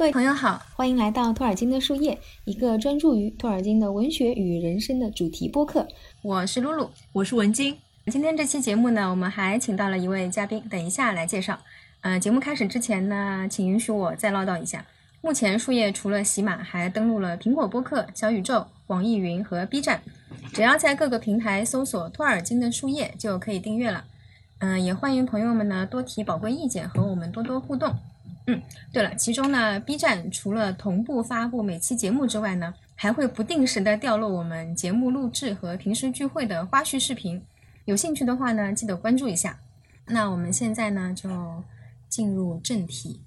各位朋友好，欢迎来到托尔金的树叶，一个专注于托尔金的文学与人生的主题播客。我是露露，我是文晶。今天这期节目呢，我们还请到了一位嘉宾，等一下来介绍。呃，节目开始之前呢，请允许我再唠叨一下。目前树叶除了喜马，还登录了苹果播客、小宇宙、网易云和 B 站，只要在各个平台搜索托尔金的树叶就可以订阅了。嗯，也欢迎朋友们呢多提宝贵意见，和我们多多互动。嗯，对了，其中呢，B 站除了同步发布每期节目之外呢，还会不定时的掉落我们节目录制和平时聚会的花絮视频。有兴趣的话呢，记得关注一下。那我们现在呢，就进入正题。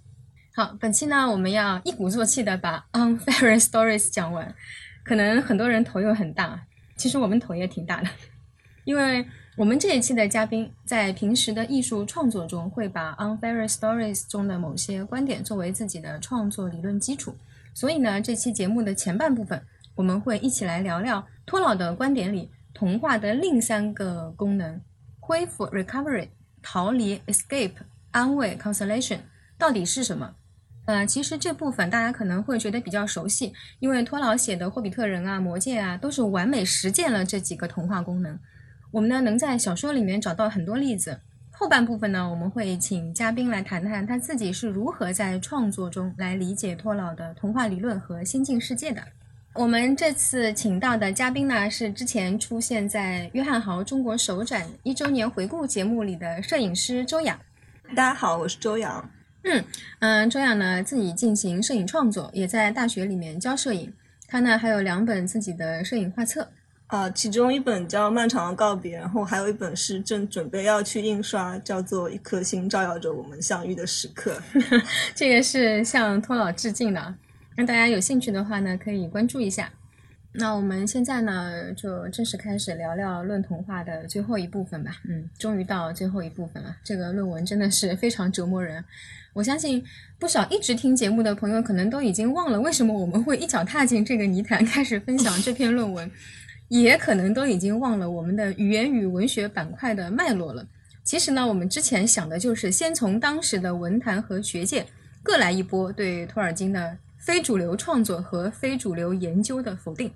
好，本期呢，我们要一鼓作气的把《Unfair Stories》讲完。可能很多人头又很大，其实我们头也挺大的，因为。我们这一期的嘉宾在平时的艺术创作中，会把《Unfair Stories》中的某些观点作为自己的创作理论基础。所以呢，这期节目的前半部分，我们会一起来聊聊托老的观点里童话的另三个功能：恢复 （recovery）、逃离 （escape）、安慰 （consolation） 到底是什么？呃，其实这部分大家可能会觉得比较熟悉，因为托老写的《霍比特人》啊、《魔戒》啊，都是完美实践了这几个童话功能。我们呢能在小说里面找到很多例子。后半部分呢，我们会请嘉宾来谈谈他自己是如何在创作中来理解托老的童话理论和仙境世界的。我们这次请到的嘉宾呢，是之前出现在约翰豪中国首展一周年回顾节目里的摄影师周洋。大家好，我是周洋。嗯嗯，周洋呢自己进行摄影创作，也在大学里面教摄影。他呢还有两本自己的摄影画册。啊，其中一本叫《漫长的告别》，然后还有一本是正准备要去印刷，叫做《一颗星照耀着我们相遇的时刻》。这个是向托老致敬的，让大家有兴趣的话呢，可以关注一下。那我们现在呢，就正式开始聊聊论童话的最后一部分吧。嗯，终于到最后一部分了。这个论文真的是非常折磨人。我相信不少一直听节目的朋友，可能都已经忘了为什么我们会一脚踏进这个泥潭，开始分享这篇论文。也可能都已经忘了我们的语言与文学板块的脉络了。其实呢，我们之前想的就是先从当时的文坛和学界各来一波对托尔金的非主流创作和非主流研究的否定，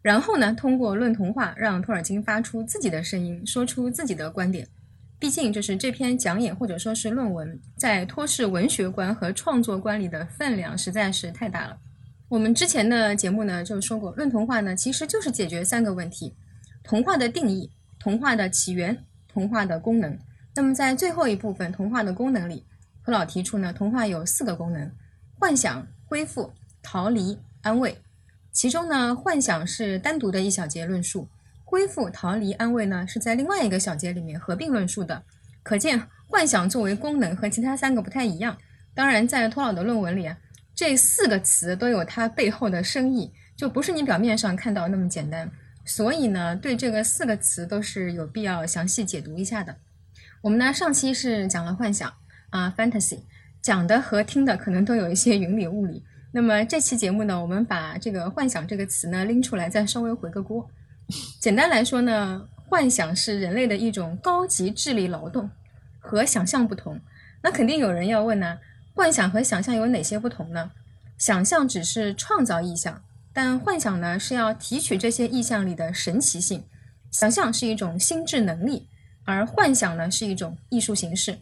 然后呢，通过论童话让托尔金发出自己的声音，说出自己的观点。毕竟，就是这篇讲演或者说是论文在托氏文学观和创作观里的分量实在是太大了。我们之前的节目呢，就说过，论童话呢，其实就是解决三个问题：童话的定义、童话的起源、童话的功能。那么在最后一部分童话的功能里，何老提出呢，童话有四个功能：幻想、恢复、逃离、安慰。其中呢，幻想是单独的一小节论述，恢复、逃离、安慰呢，是在另外一个小节里面合并论述的。可见，幻想作为功能和其他三个不太一样。当然，在托老的论文里啊。这四个词都有它背后的深意，就不是你表面上看到那么简单。所以呢，对这个四个词都是有必要详细解读一下的。我们呢上期是讲了幻想啊，fantasy，讲的和听的可能都有一些云里雾里。那么这期节目呢，我们把这个幻想这个词呢拎出来，再稍微回个锅。简单来说呢，幻想是人类的一种高级智力劳动，和想象不同。那肯定有人要问呢。幻想和想象有哪些不同呢？想象只是创造意象，但幻想呢是要提取这些意象里的神奇性。想象是一种心智能力，而幻想呢是一种艺术形式。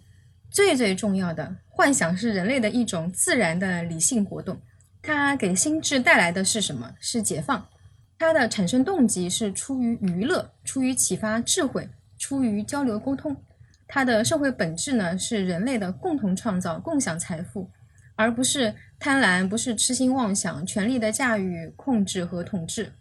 最最重要的，幻想是人类的一种自然的理性活动。它给心智带来的是什么？是解放。它的产生动机是出于娱乐，出于启发智慧，出于交流沟通。它的社会本质呢，是人类的共同创造、共享财富，而不是贪婪，不是痴心妄想、权力的驾驭、控制和统治。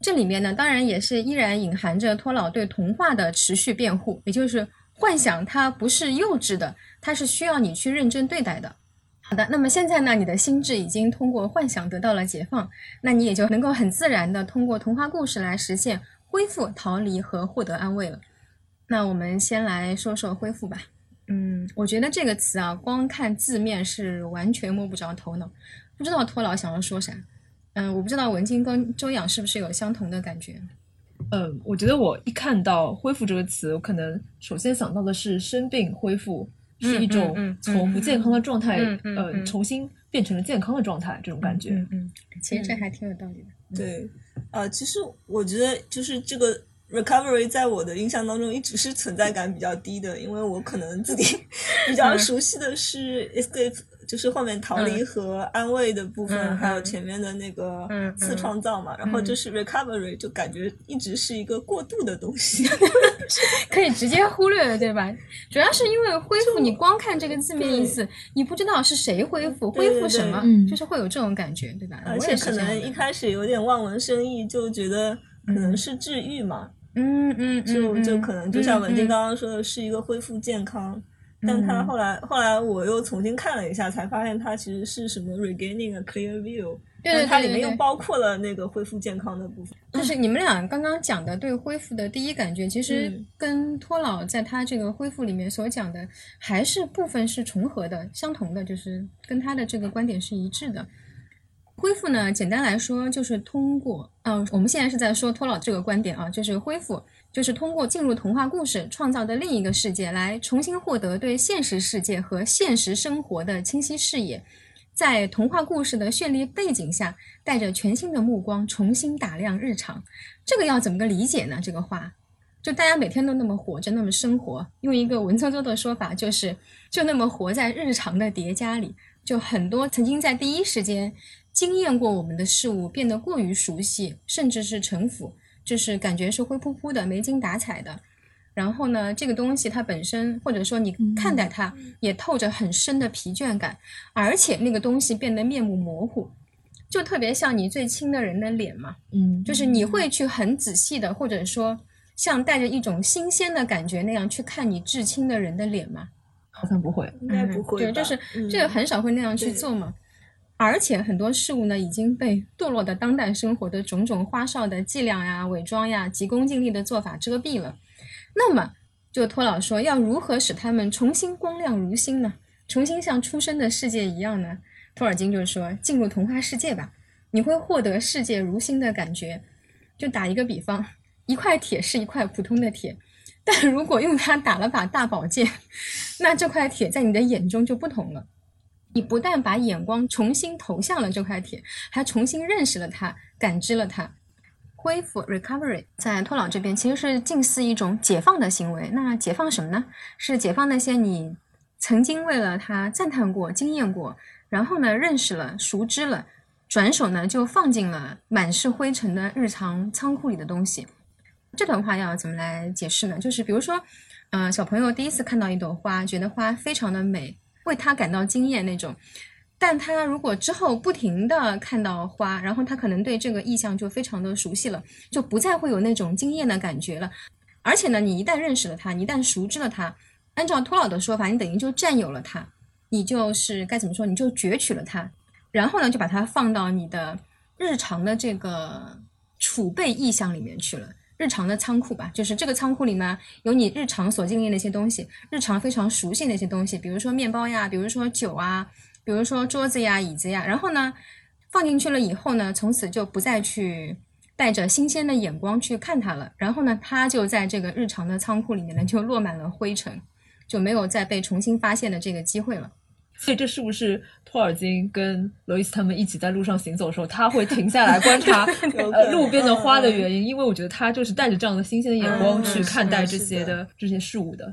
这里面呢，当然也是依然隐含着托老对童话的持续辩护，也就是幻想它不是幼稚的，它是需要你去认真对待的。好的，那么现在呢，你的心智已经通过幻想得到了解放，那你也就能够很自然的通过童话故事来实现恢复、逃离和获得安慰了。那我们先来说说恢复吧。嗯，我觉得这个词啊，光看字面是完全摸不着头脑，不知道托老想要说啥。嗯，我不知道文静跟周养是不是有相同的感觉。嗯，我觉得我一看到“恢复”这个词，我可能首先想到的是生病恢复、是一种从不健康的状态嗯嗯呃嗯重新变成了健康的状态，这种感觉。嗯嗯，其实这还挺有道理的。对，呃，其实我觉得就是这个 recovery 在我的印象当中一直是存在感比较低的，因为我可能自己比较嗯熟悉的是 escape，就是后面逃离嗯。和安慰的部分，嗯还有嗯。前面的那个嗯次嗯。创造嘛，然后嗯。就是 recovery 就感觉一直是一个过渡的东西。可以直接忽略了，对吧？主要是因为恢复，你光看这个字面意思，你不知道是谁恢复，恢复什么，就是会有这种感觉，对吧？而且可能一开始有点望文生义，就觉得可能是治愈嘛，嗯嗯，就嗯就可能就像文静嗯刚刚说的，是一个恢复健康。但他嗯后来后来我又重新看了一下，才发现它其实是什么 regaining a clear view，对它里面又包括了那个恢复健康的部分。就是你们俩刚刚讲的对恢复的第一感觉，其实嗯跟托老在他这个恢复里面所讲的，还是部分是重合的、相同的，就是跟他的这个观点是一致的。恢复呢，简单来说就是通过，嗯、我们现在是在说托老这个观点啊，就是恢复，就是通过进入童话故事创造的另一个世界，来重新获得对现实世界和现实生活的清晰视野，在童话故事的绚丽背景下，带着全新的目光重新打量日常。这个要怎么个理解呢？这个话，就大家每天都那么活着，那么生活，用一个文绉绉的说法，就是就那么活在日常的叠加里。就很多曾经在第一时间经验过我们的事物，变得过于熟悉，甚至是城府，就是感觉是灰扑扑的、没精打采的。然后呢，这个东西它本身，或者说你看待它，也透着很深的疲倦感，而且那个东西变得面目模糊，就特别像你最亲的人的脸嘛。嗯，就是你会去很仔细的，或者说像带着一种新鲜的感觉那样去看你至亲的人的脸吗？好像不会。应该不会吧、对，就是嗯这个很少会那样去做嘛。而且很多事物呢，已经被堕落的当代生活的种种花哨的伎俩呀、伪装呀、急功近利的做法遮蔽了。那么，就托老说，要如何使他们重新光亮如新呢？重新像出生的世界一样呢？托尔金就说，进入童话世界吧，你会获得世界如新的感觉。就打一个比方，一块铁是一块普通的铁，但如果用它打了把大宝剑，那这块铁在你的眼中就不同了。你不但把眼光重新投向了这块铁，还重新认识了它，感知了它。恢复 （recovery） 在托老这边其实是近似一种解放的行为。那解放什么呢？是解放那些你曾经为了它赞叹过、惊艳过，然后呢认识了、熟知了，转手呢就放进了满是灰尘的日常仓库里的东西。这段话要怎么来解释呢？就是比如说，呃，小朋友第一次看到一朵花，觉得花非常的美，为他感到惊艳那种。但他如果之后不停的看到花，然后他可能对这个意象就非常的熟悉了，就不再会有那种惊艳的感觉了。而且呢，你一旦认识了它，你一旦熟知了它，按照托老的说法，你等于就占有了它，你就是该怎么说，你就攫取了它，然后呢，就把它放到你的日常的这个储备意象里面去了。日常的仓库吧，就是这个仓库里呢，有你日常所经历的一些东西，日常非常熟悉的一些东西，比如说面包呀，比如说酒啊，比如说桌子呀、椅子呀，然后呢，放进去了以后呢，从此就不再去带着新鲜的眼光去看它了，然后呢，它就在这个日常的仓库里面呢，就落满了灰尘，就没有再被重新发现的这个机会了。所以这是不是托尔金跟罗伊斯他们一起在路上行走的时候，他会停下来观察 路边的花的原因？因为我觉得他就是带着这样的新鲜的眼光嗯去看待这些的这些事物的。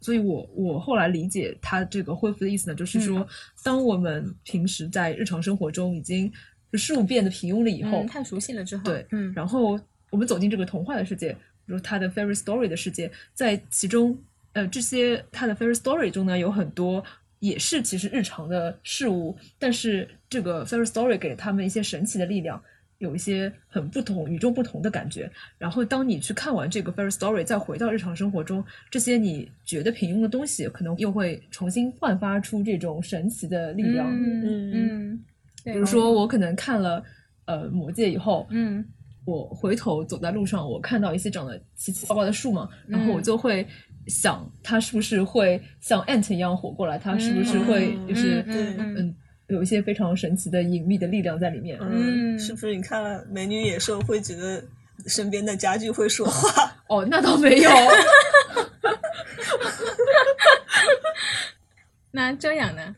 所以我我后来理解他这个恢复的意思呢，就是说，当我们平时在日常生活中已经事物变得平庸了以后，嗯，太熟悉了之后，对，嗯，然后我们走进这个童话的世界，比如他的 fairy story 的世界，在其中，呃，这些他的 fairy story 中呢，有很多也是其实日常的事物，但是这个 fairy story 给了他们一些神奇的力量，有一些很不同、与众不同的感觉。然后当你去看完这个 fairy story，再回到日常生活中，这些你觉得平庸的东西，可能又会重新焕发出这种神奇的力量。嗯嗯，比比如说，我可能看了呃《魔戒》以后，嗯我回头走在路上，我看到一些长得奇奇怪怪的树嘛，然后我就会想，它是不是会像 ant 一样活过来？它是不是会嗯就是嗯嗯有一些非常神奇的隐秘的力量在里面？嗯，嗯是不是你看了《美女野兽》会觉得身边的家具会说话？哦，那倒没有。那周洋呢？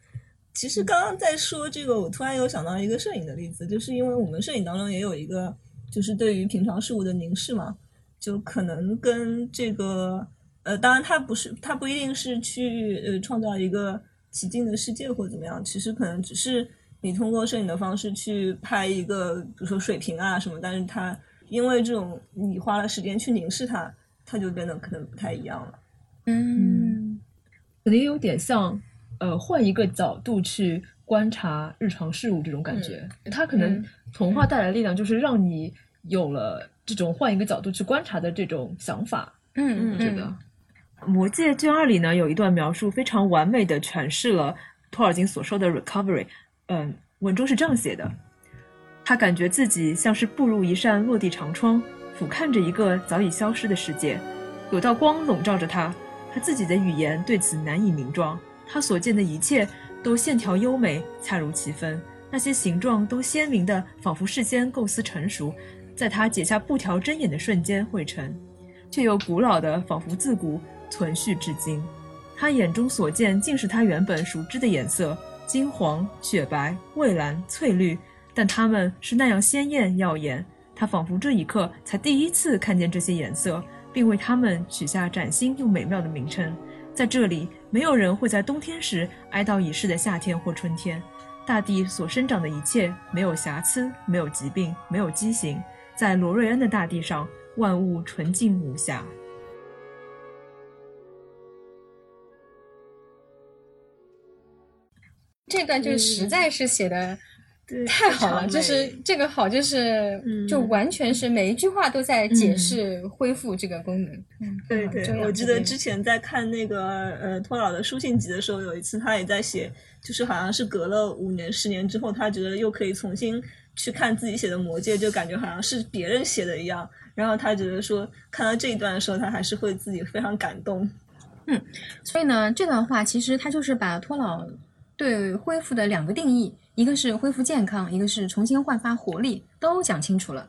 其实刚刚在说这个，我突然有想到一个摄影的例子，就是因为我们摄影当中也有一个，就是对于平常事物的凝视嘛，就可能跟这个，呃，当然它不是，它不一定是去呃创造一个奇境的世界或怎么样，其实可能只是你通过摄影的方式去拍一个，比如说水平啊什么，但是它因为这种你花了时间去凝视它，它就变得可能不太一样了。嗯可能也有点像，呃，换一个角度去观察日常事物这种感觉。它可能嗯童话带来的力量，就是让你有了这种换一个角度去观察的这种想法。嗯我觉得，《魔戒》卷二里呢有一段描述非常完美的诠释了托尔金所说的 recovery。嗯，文中是这样写的：他感觉自己像是步入一扇落地长窗，俯瞰着一个早已消失的世界，有道光笼罩着他，他自己的语言对此难以名状。他所见的一切都线条优美，恰如其分，那些形状都鲜明的，仿佛事先构思成熟，在他解下布条睁眼的瞬间汇成。却又古老的，仿佛自古存续至今。他眼中所见，竟是他原本熟知的颜色：金黄、雪白、蔚蓝、翠绿。但它们是那样鲜艳耀眼，他仿佛这一刻才第一次看见这些颜色，并为它们取下崭新又美妙的名称。在这里，没有人会在冬天时哀悼已逝的夏天或春天。大地所生长的一切没有瑕疵，没有疾病，没有畸形。在罗瑞恩的大地上，万物纯净无瑕。这段就实在是写的，太好了，就是这个好，就是、嗯就完全是每一句话都在解释恢复这个功能。嗯，对对我记得之前在看那个呃托老的书信集的时候，有一次他也在写，就是好像是隔了五年、十年之后，他觉得又可以重新去看自己写的《魔戒》，就感觉好像是别人写的一样。然后他觉得说，看到这一段的时候，他还是会自己非常感动。嗯所以呢，这段话其实他就是把托老对恢复的两个定义，一个是恢复健康，一个是重新焕发活力，都讲清楚了。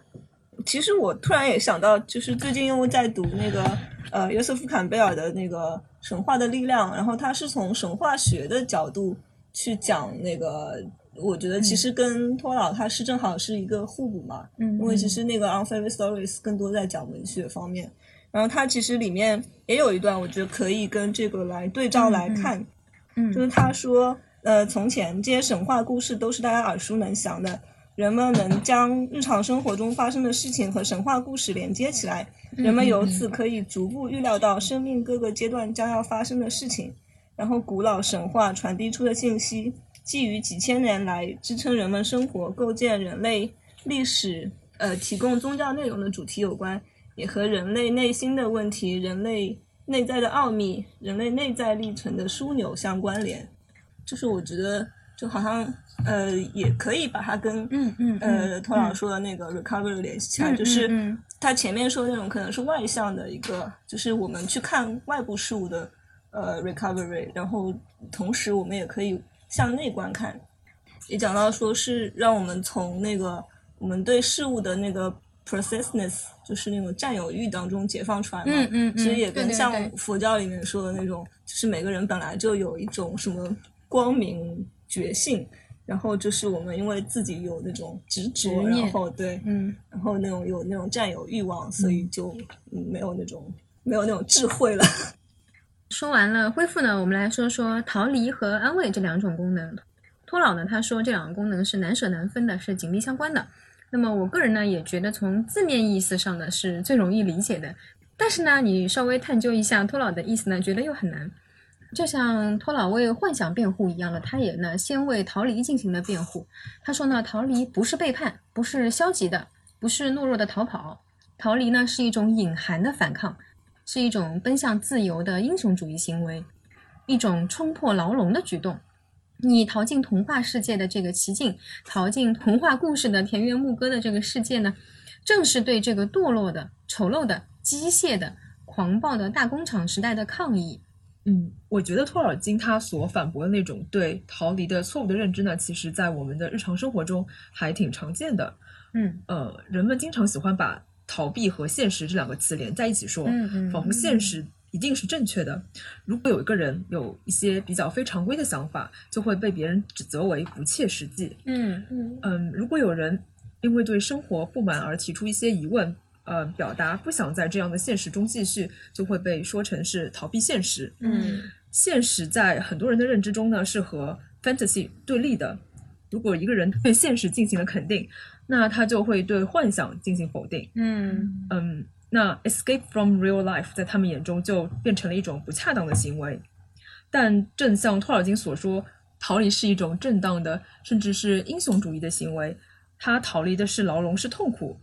其实我突然也想到，就是最近因为在读那个呃约瑟夫坎贝尔的那个《神话的力量》，然后他是从神话学的角度去讲那个，我觉得其实跟托老他是正好是一个互补嘛，嗯因为其实那个《Unfavorite Stories》更多在讲文学方面，然后他其实里面也有一段，我觉得可以跟这个来对照来看，嗯。就是他说，呃，从前这些神话故事都是大家耳熟能详的，人们能将日常生活中发生的事情和神话故事连接起来，人们由此可以逐步预料到生命各个阶段将要发生的事情，然后古老神话传递出的信息，基于几千年来支撑人们生活、构建人类历史、呃提供宗教内容的主题有关，也和人类内心的问题、人类内在的奥秘、人类内在历程的枢纽相关联。就是我觉得，就好像呃，也可以把它跟嗯嗯呃托老说的那个 recovery 联系起来，嗯就是他前面说的那种可能是外向的一个，就是我们去看外部事物的呃 recovery，然后同时我们也可以向内观看，也讲到说是让我们从那个我们对事物的那个 possessiveness，就是那种占有欲当中解放出来嘛。嗯嗯嗯其实也跟像佛教里面说的那种，就是每个人本来就有一种什么光明觉性，然后就是我们因为自己有那种执执着，念然后对，嗯然后那种有那种占有欲望，所以就嗯没有那种没有那种智慧了。说完了恢复呢，我们来说说逃离和安慰这两种功能。托老呢，他说这两个功能是难舍难分的，是紧密相关的。那么我个人呢，也觉得从字面意思上呢是最容易理解的，但是呢，你稍微探究一下托老的意思呢，觉得又很难。就像托老为幻想辩护一样的，他也呢先为逃离进行了辩护。他说呢，逃离不是背叛，不是消极的，不是懦弱的逃跑，逃离呢是一种隐含的反抗，是一种奔向自由的英雄主义行为，一种冲破牢笼的举动。你逃进童话世界的这个奇境，逃进童话故事的田园牧歌的这个世界呢，正是对这个堕落的、丑陋的、机械的、狂暴的大工厂时代的抗议。嗯，我觉得托尔金他所反驳的那种对逃离的错误的认知呢，其实在我们的日常生活中还挺常见的。嗯呃，人们经常喜欢把逃避和现实这两个词连在一起说，嗯嗯仿佛现实一定是正确的。如果有一个人有一些比较非常规的想法，就会被别人指责为不切实际。嗯嗯嗯，如果有人因为对生活不满而提出一些疑问，呃，表达不想在这样的现实中继续，就会被说成是逃避现实。嗯现实在很多人的认知中呢，是和 fantasy 对立的。如果一个人对现实进行了肯定，那他就会对幻想进行否定。嗯嗯，那 escape from real life 在他们眼中就变成了一种不恰当的行为。但正像托尔金所说，逃离是一种正当的，甚至是英雄主义的行为。他逃离的是牢笼，是痛苦。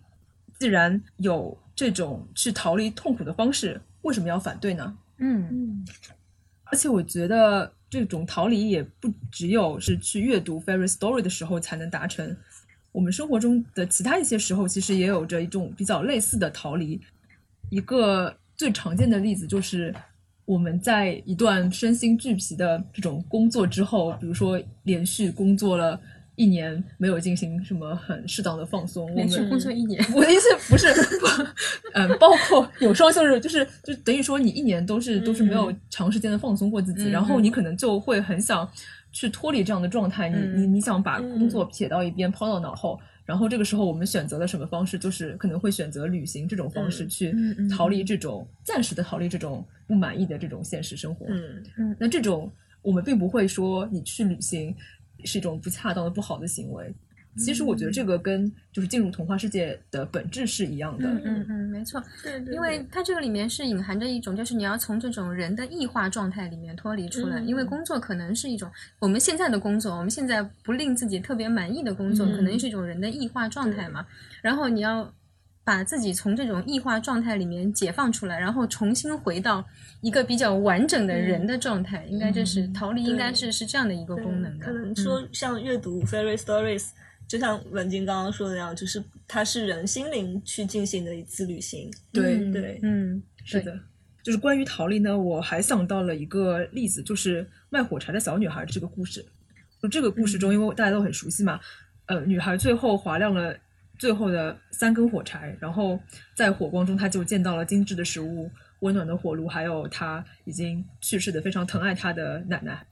既然有这种去逃离痛苦的方式，为什么要反对呢？嗯嗯而且我觉得这种逃离也不只有是去阅读 fairy story 的时候才能达成，我们生活中的其他一些时候，其实也有着一种比较类似的逃离。一个最常见的例子就是我们在一段身心俱疲的这种工作之后，比如说连续工作了一年，没有进行什么很适当的放松，我们连续工作一年，我的意思不是，嗯，包括有双休日，就是就等于说你一年都是都是没有长时间的放松过自己，嗯然后你可能就会很想去脱离这样的状态，你你嗯你想把工作撇到一边，抛到脑后。然后这个时候，我们选择了什么方式？就是可能会选择旅行这种方式去逃离这种暂时的逃离这种不满意的这种现实生活。嗯嗯那这种我们并不会说你去旅行是一种不恰当的、不好的行为。其实我觉得这个跟就是进入童话世界的本质是一样的。嗯嗯嗯，没错，对对，因为它这个里面是隐含着一种，就是你要从这种人的异化状态里面脱离出来，嗯因为工作可能是一种我们现在的工作，我们现在不令自己特别满意的工作，嗯。可能是一种人的异化状态嘛。然后你要把自己从这种异化状态里面解放出来，然后重新回到一个比较完整的人的状态，应该就是逃离，应该是是这样的一个功能的。可能嗯说像阅读 fairy stories，、就像文静刚刚说的那样，就是它是人心灵去进行的一次旅行。对嗯对嗯，是的，就是关于逃离呢，我还想到了一个例子，就是卖火柴的小女孩这个故事。就这个故事中，因为大家都很熟悉嘛，呃，女孩最后划亮了最后的三根火柴，然后在火光中，她就见到了精致的食物、温暖的火炉，还有她已经去世的非常疼爱她的奶奶。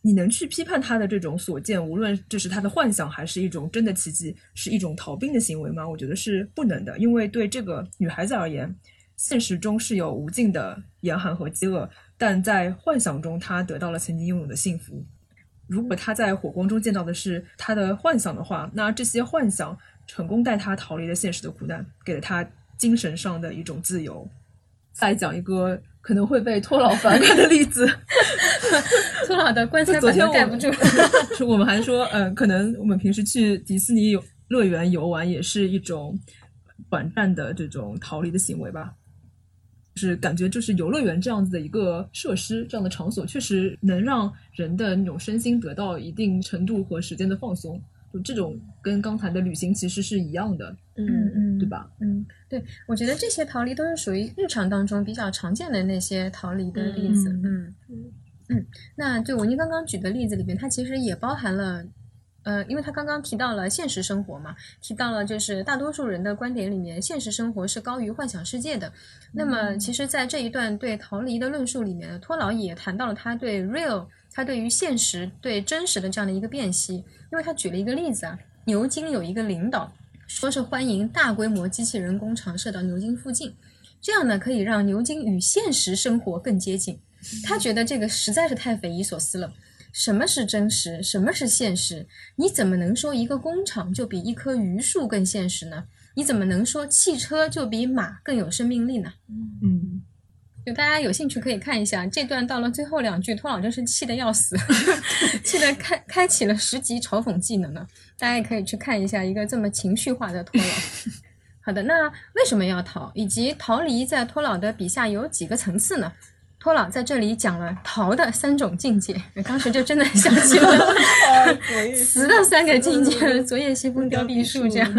你能去批判她的这种所见，无论这是她的幻想还是一种真的奇迹，是一种逃兵的行为吗？我觉得是不能的，因为对这个女孩子而言，现实中是有无尽的严寒和饥饿，但在幻想中，她得到了曾经拥有的幸福。如果她在火光中见到的是她的幻想的话，那这些幻想成功带他逃离了现实的苦难，给了他精神上的一种自由。再讲一个可能会被托老反感的例子，托老的棺材板昨天我都盖不住。是 我们还说，嗯、可能我们平时去迪士尼游乐园游玩也是一种短暂的这种逃离的行为吧。就是感觉，就是游乐园这样子的一个设施，这样的场所，确实能让人的那种身心得到一定程度和时间的放松。就这种跟刚才的旅行其实是一样的，嗯嗯对吧？嗯，对，我觉得这些逃离都是属于日常当中比较常见的那些逃离的例子。嗯嗯嗯嗯，那对文妮刚刚举的例子里面，它其实也包含了。呃，因为他刚刚提到了现实生活嘛，提到了就是大多数人的观点里面，现实生活是高于幻想世界的。那么，其实，在这一段对逃离的论述里面，托老也谈到了他对 real，他对于现实、对真实的这样的一个辨析。因为他举了一个例子啊，牛津有一个领导说是欢迎大规模机器人工厂设到牛津附近，这样呢可以让牛津与现实生活更接近。他觉得这个实在是太匪夷所思了。什么是真实？什么是现实？你怎么能说一个工厂就比一棵榆树更现实呢？你怎么能说汽车就比马更有生命力呢？嗯，就大家有兴趣可以看一下这段，到了最后两句，托老真是气得要死，气得开开启了十级嘲讽技能呢。大家也可以去看一下一个这么情绪化的托老。好的，那为什么要逃？以及逃离在托老的笔下有几个层次呢？托老在这里讲了逃的三种境界，当时就真的想起了 死的三个境界：昨夜西风凋碧树这样。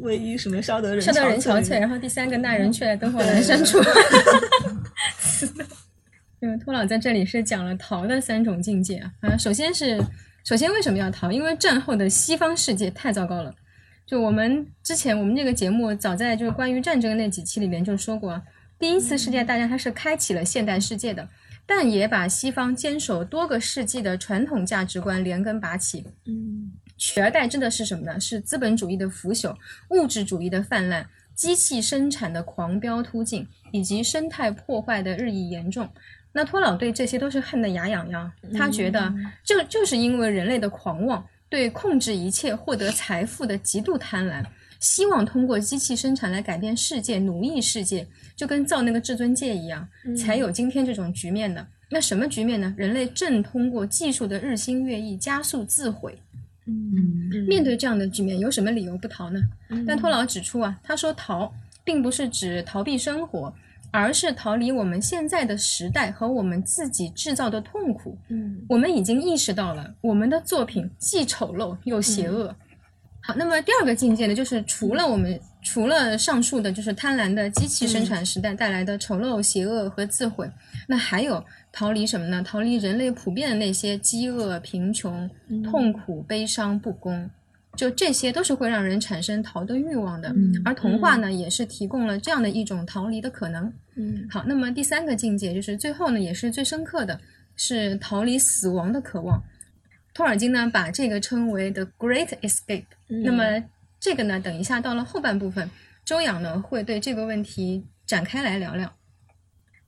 嗯唯一什么烧得人烧得人憔悴，然后第三个那人却灯火阑珊处。嗯，托老在这里是讲了逃的三种境界啊。啊，首先是，首先为什么要逃？因为战后的西方世界太糟糕了。就我们之前我们这个节目早在就是关于战争那几期里面就说过，第一次世界大战它是开启了现代世界的，但也把西方坚守多个世纪的传统价值观连根拔起。嗯取而代之的是什么呢？是资本主义的腐朽、物质主义的泛滥、机器生产的狂飙突进，以及生态破坏的日益严重。那托老对这些都是恨得牙痒痒，他觉得这就是因为人类的狂妄，对控制一切、获得财富的极度贪婪，希望通过机器生产来改变世界、奴役世界，就跟造那个至尊戒一样，才有今天这种局面的。那什么局面呢？人类正通过技术的日新月异加速自毁。嗯面对这样的局面，有什么理由不逃呢？但托老指出啊，他说逃并不是指逃避生活，而是逃离我们现在的时代和我们自己制造的痛苦。嗯我们已经意识到了，我们的作品既丑陋又邪恶。好，那么第二个境界呢，就是除了我们除了上述的，就是贪婪的机器生产时代带来的丑陋、邪恶和自毁，那还有逃离什么呢？逃离人类普遍的那些饥饿、贫穷、痛苦、悲伤、不公，就这些都是会让人产生逃的欲望的。嗯而童话呢，也是提供了这样的一种逃离的可能。嗯好，那么第三个境界就是最后呢，也是最深刻的，是逃离死亡的渴望。托尔金呢，把这个称为 The Great Escape。那么这个呢，等一下到了后半部分，周洋呢会对这个问题展开来聊聊。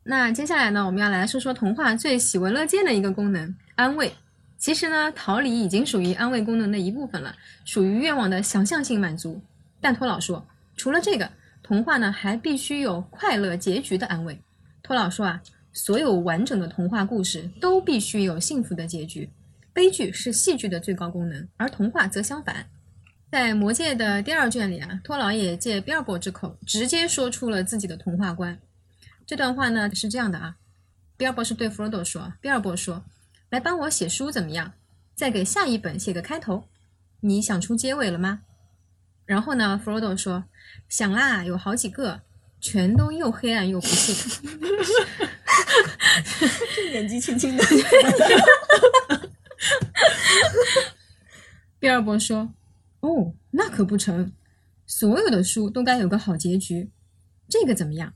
那接下来呢，我们要来说说童话最喜闻乐见的一个功能——安慰。其实呢，逃离已经属于安慰功能的一部分了，属于愿望的想象性满足。但托老说，除了这个，童话呢还必须有快乐结局的安慰。托老说啊，所有完整的童话故事都必须有幸福的结局。悲剧是戏剧的最高功能，而童话则相反。在《魔戒》的第二卷里啊，托老也借比尔博之口直接说出了自己的童话观。这段话呢是这样的啊，比尔博是对弗罗多说，比尔博说：“来帮我写书怎么样？再给下一本写个开头。你想出结尾了吗？”然后呢，弗罗多说：“想啦，有好几个，全都又黑暗又不幸。”这年纪轻轻的，比尔博说：“哦，那可不成，所有的书都该有个好结局。这个怎么样？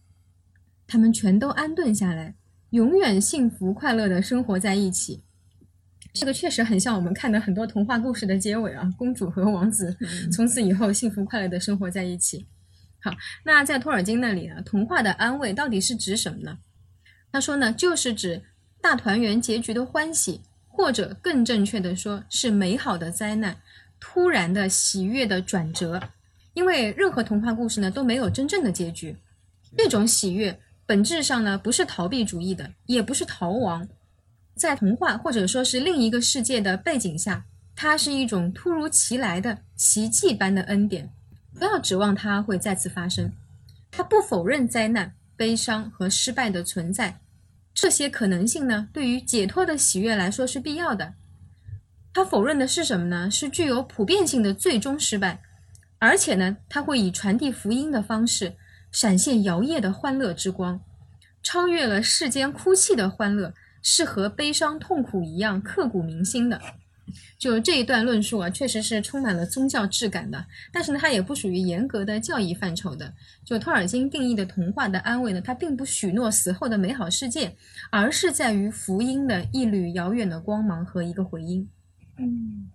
他们全都安顿下来，永远幸福快乐的生活在一起。这个确实很像我们看的很多童话故事的结尾啊，公主和王子从此以后幸福快乐的生活在一起。好，那在托尔金那里呢，童话的安慰到底是指什么呢？他说呢，就是指大团圆结局的欢喜。”或者更正确的说，是美好的灾难，突然的喜悦的转折。因为任何童话故事呢都没有真正的结局，这种喜悦本质上呢不是逃避主义的，也不是逃亡，在童话或者说是另一个世界的背景下，它是一种突如其来的奇迹般的恩典。不要指望它会再次发生，它不否认灾难、悲伤和失败的存在。这些可能性呢，对于解脱的喜悦来说是必要的。他否认的是什么呢？是具有普遍性的最终失败，而且呢，他会以传递福音的方式闪现摇曳的欢乐之光，超越了世间哭泣的欢乐，是和悲伤痛苦一样刻骨铭心的。就这一段论述啊，确实是充满了宗教质感的，但是呢，它也不属于严格的教义范畴的。就托尔金定义的童话的安慰呢，它并不许诺死后的美好世界，而是在于福音的一缕遥远的光芒和一个回音。嗯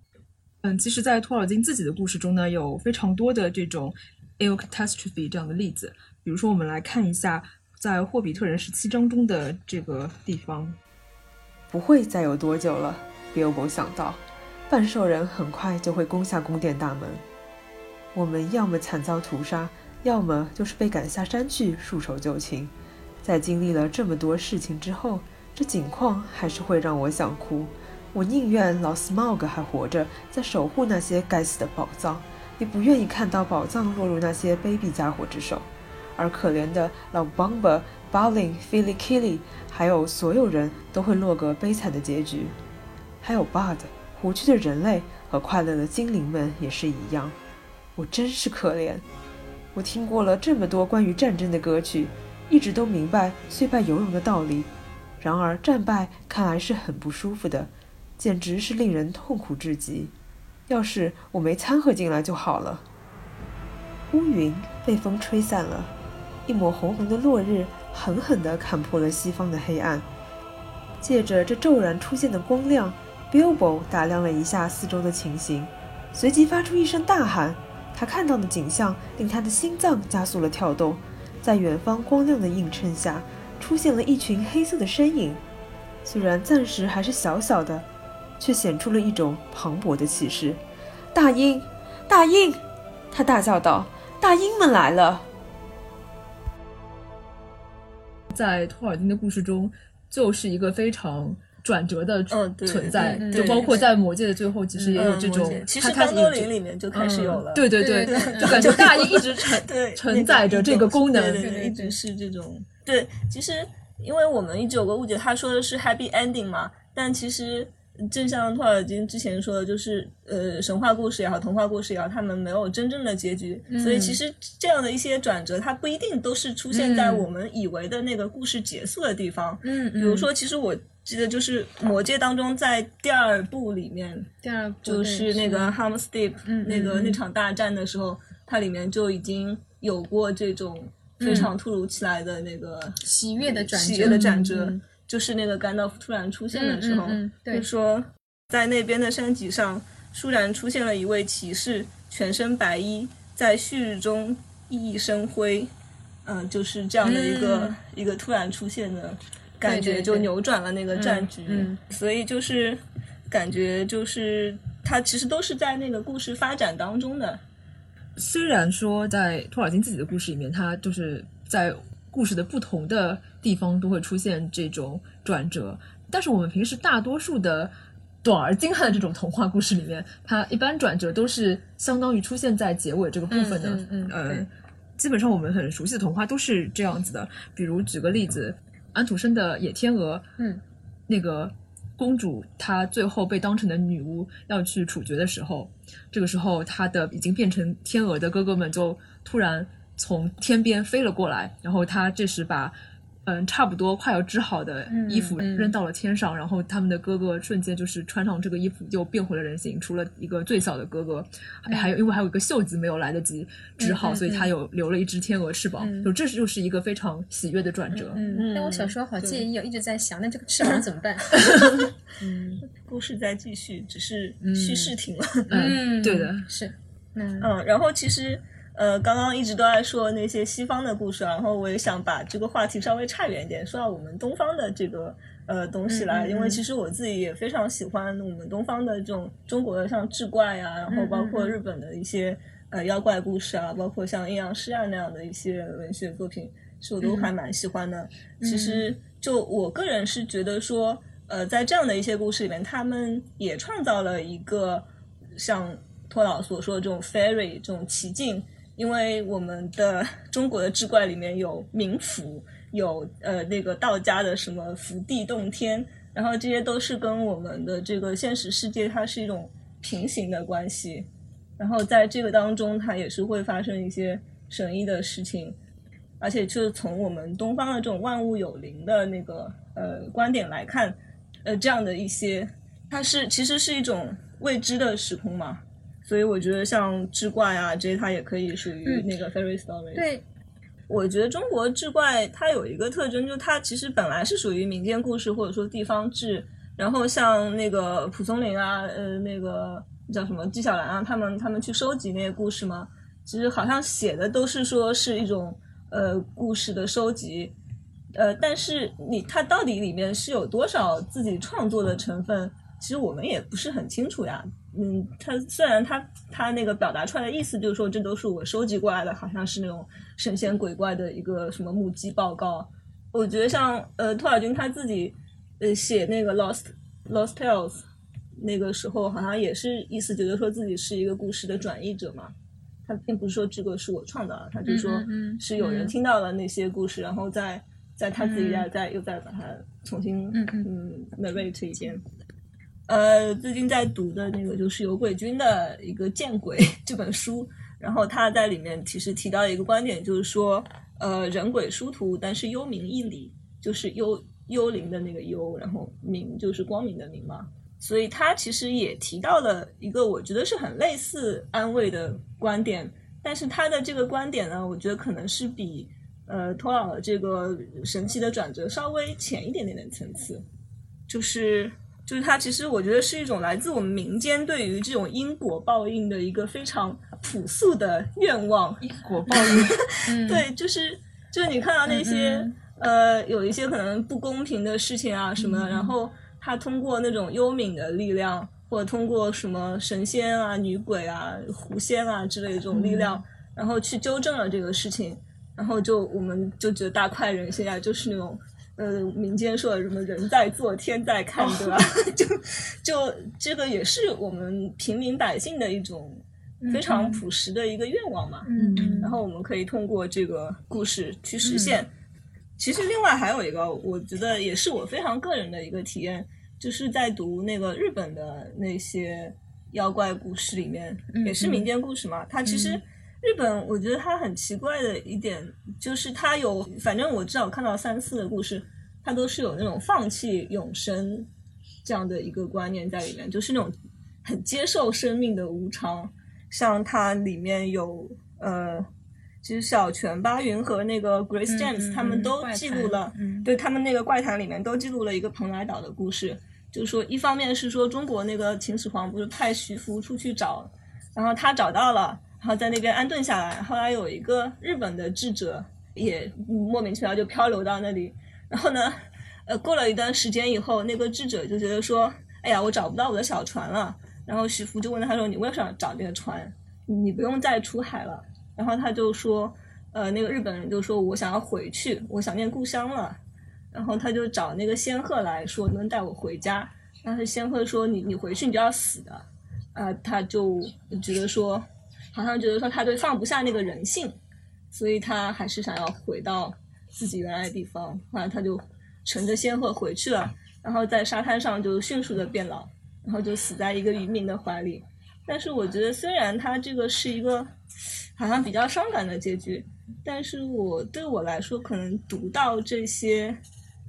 嗯，其实，在托尔金自己的故事中呢，有非常多的这种 ill catastrophe 这样的例子。比如说，我们来看一下在《霍比特人》十七章中的这个地方。不会再有多久了，比尔博想到，半兽人很快就会攻下宫殿大门。我们要么惨遭屠杀，要么就是被赶下山去束手就擒。在经历了这么多事情之后，这景况还是会让我想哭。我宁愿老 Smog 还活着，在守护那些该死的宝藏，也不愿意看到宝藏落入那些卑鄙家伙之手。而可怜的老 Bumba、Bowling、Philly Killy，还有所有人都会落个悲惨的结局。还有 Bud，活区的人类和快乐的精灵们也是一样。我真是可怜。我听过了这么多关于战争的歌曲，一直都明白虽败犹荣的道理。然而战败看来是很不舒服的，简直是令人痛苦至极。要是我没掺和进来就好了。乌云被风吹散了，一抹红红的落日狠狠地砍破了西方的黑暗。借着这骤然出现的光亮，Bilbo 打量了一下四周的情形，随即发出一声大喊。他看到的景象令他的心脏加速了跳动，在远方光亮的映衬下，出现了一群黑色的身影。虽然暂时还是小小的，却显出了一种磅礴的气势。大鹰，大鹰！他大叫道：“大鹰们来了！”在托尔金的故事中，就是一个非常转折的存在，就包括在魔戒的最后，其实也有这种嗯，其实他开始有这当多林里面就开始有了，嗯对对对，就感觉大鹰一直承对，承载着这个功能。对对对，一直是这种。对，其实因为我们一直有个误解，他说的是 happy ending 嘛，但其实正像托尔金之前说的，就是呃，神话故事也好，童话故事也好，他们没有真正的结局，所以其实这样的一些转折，它不一定都是出现在嗯。我们以为的那个故事结束的地方。嗯，比如说，其实我记得就是《魔戒》当中，在第二部里面，第二部就是那个 Helm's Deep 嗯那个嗯。那场大战的时候，它里面就已经有过这种非常突如其来的那个喜悦的转折，喜悦的转折，嗯就是那个甘道夫突然出现的时候，嗯嗯嗯对。就说在那边的山脊上，突然出现了一位骑士，全身白衣，在旭日中熠熠生辉，嗯、就是这样的一个、嗯。一个突然出现的感觉，就扭转了那个战局，嗯。所以就是感觉就是它其实都是在那个故事发展当中的，虽然说在托尔金自己的故事里面，他就是在故事的不同的地方都会出现这种转折，但是我们平时大多数的短而精悍的这种童话故事里面，它一般转折都是相当于出现在结尾这个部分的。嗯嗯嗯呃基本上我们很熟悉的童话都是这样子的。比如举个例子，安徒生的《野天鹅》，嗯，那个公主她最后被当成的女巫要去处决的时候，这个时候她的已经变成天鹅的哥哥们就突然从天边飞了过来，然后他这时把。嗯，差不多快要织好的衣服扔到了天上，然后他们的哥哥瞬间就是穿上这个衣服就变回了人形，除了一个最小的哥哥，还还有因为还有一个袖子没有来得及织好，所以他有留了一只天鹅翅膀，嗯就这就是一个非常喜悦的转折。嗯，嗯但我小时候好介意哦，一直在想，那这个翅膀 怎么办？嗯 故事在继续，只是嗯叙事停了。嗯，对的，是，嗯嗯，然后其实呃，刚刚一直都在说那些西方的故事啊，然后我也想把这个话题稍微差远一点，说到我们东方的这个呃东西来，嗯嗯因为嗯其实我自己也非常喜欢我们东方的这种中国的像志怪啊，然后包括日本的一些呃妖怪故事啊，包括像阴阳师啊那样的一些文学作品，是我都还蛮喜欢的。其实就我个人是觉得说，呃，在这样的一些故事里面，他们也创造了一个像托老所说的这种 fairy 这种奇境，因为我们的 中国的志怪里面有冥府，有呃那个道家的什么福地洞天，然后这些都是跟我们的这个现实世界它是一种平行的关系，然后在这个当中，它也是会发生一些神异的事情，而且就是从我们东方的这种万物有灵的那个呃观点来看，呃这样的一些，它是其实是一种未知的时空嘛，所以我觉得像志怪啊这些，它也可以属于嗯那个 fairy story。，对，我觉得中国志怪它有一个特征，就是它其实本来是属于民间故事或者说地方志，然后像那个蒲松龄啊，呃，那个叫什么纪晓岚啊，他们他们去收集那些故事嘛，其实好像写的都是说是一种呃故事的收集，呃，但是你它到底里面是有多少自己创作的成分，其实我们也不是很清楚呀。嗯，他虽然他他那个表达出来的意思就是说这都是我收集过来的，好像是那种神仙鬼怪的一个什么目击报告。我觉得像呃托尔金他自己呃写那个 Lost Lost Tales 那个时候，好像也是意思觉得说自己是一个故事的转译者嘛。他并不是说这个是我创造的，他就说是有人嗯听到了那些故事，然后再在他自己嗯再再又再把它重新嗯嗯嗯 narrate 一遍。呃，最近在读的那个就是有鬼君的一个《见鬼》这本书，然后他在里面其实提到一个观点，就是说，呃，人鬼殊途，但是幽冥一理，就是幽幽灵的那个幽，然后冥就是光明的明嘛。所以他其实也提到了一个我觉得是很类似安慰的观点，但是他的这个观点呢，我觉得可能是比呃托老的这个神奇的转折稍微浅一点点的层次，就是就是它其实我觉得是一种来自我们民间对于这种因果报应的一个非常朴素的愿望。因果报应，嗯，对，就是就是你看到那些、嗯呃有一些可能不公平的事情啊什么的，嗯然后他通过那种幽冥的力量，或者通过什么神仙啊、女鬼啊、狐仙啊之类的这种力量，嗯然后去纠正了这个事情，然后就我们就觉得大快人心啊，就是那种。呃，民间说的什么“人在做，天在看”，对吧？就就这个也是我们平民百姓的一种非常朴实的一个愿望嘛。嗯嗯，然后我们可以通过这个故事去实现。其实另外还有一个，我觉得也是我非常个人的一个体验，就是在读那个日本的那些妖怪故事里面，嗯也是民间故事嘛。它其实嗯日本，我觉得它很奇怪的一点就是它有，反正我至少看到三次的故事，它都是有那种放弃永生这样的一个观念在里面，就是那种很接受生命的无常。像它里面有呃，其实小泉八云和那个 Grace 嗯 James、嗯他们都记录了，嗯对他们那个怪谈里面都记录了一个蓬莱岛的故事。就是说，一方面是说中国那个秦始皇不是派徐福出去找，然后他找到了，然后在那边安顿下来。后来有一个日本的智者也莫名其妙就漂流到那里，然后呢，呃，过了一段时间以后，那个智者就觉得说，哎呀，我找不到我的小船了。然后徐福就问他说：“你为什么找这个船？你不用再出海了。”然后他就说：“呃，那个日本人就说我想要回去，我想念故乡了。”然后他就找那个仙鹤来说：“能带我回家？”但是仙鹤说：“你你回去你就要死的。”啊、他就觉得说，好像觉得说他对放不下那个人性，所以他还是想要回到自己原来的地方。后来他就乘着仙鹤回去了，然后在沙滩上就迅速的变老，然后就死在一个渔民的怀里。但是我觉得，虽然他这个是一个好像比较伤感的结局，但是我对我来说，可能读到这些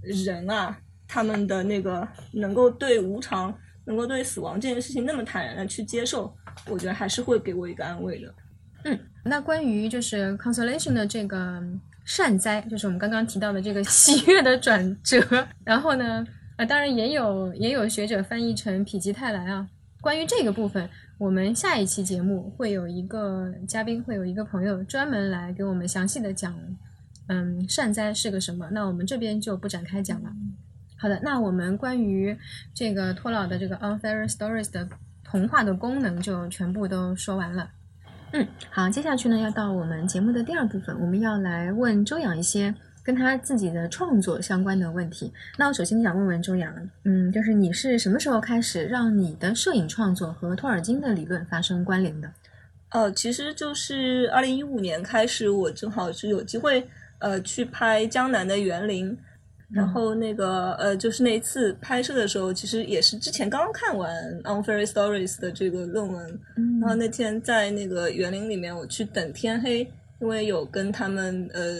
人啊，他们的那个能够对无常、能够对死亡这件事情那么坦然的去接受，我觉得还是会给我一个安慰的。嗯那关于就是 consolation 的这个善哉，就是我们刚刚提到的这个喜悦的转折，然后呢，啊，当然也有也有学者翻译成否极泰来啊。关于这个部分，我们下一期节目会有一个嘉宾，会有一个朋友专门来给我们详细的讲，嗯，善哉是个什么。那我们这边就不展开讲了。好的，那我们关于这个托老的这个 unfair Stories 的童话的功能就全部都说完了。嗯，好，接下去呢要到我们节目的第二部分，我们要来问周洋一些跟他自己的创作相关的问题。那我首先想问问周洋，嗯，就是你是什么时候开始让你的摄影创作和托尔金的理论发生关联的？呃，其实就是二零一五年开始，我正好是有机会呃去拍江南的园林，然后那个呃就是那一次拍摄的时候，其实也是之前刚刚看完《On Fairy Stories》的这个论文，嗯然后那天在那个园林里面，我去等天黑，因为有跟他们呃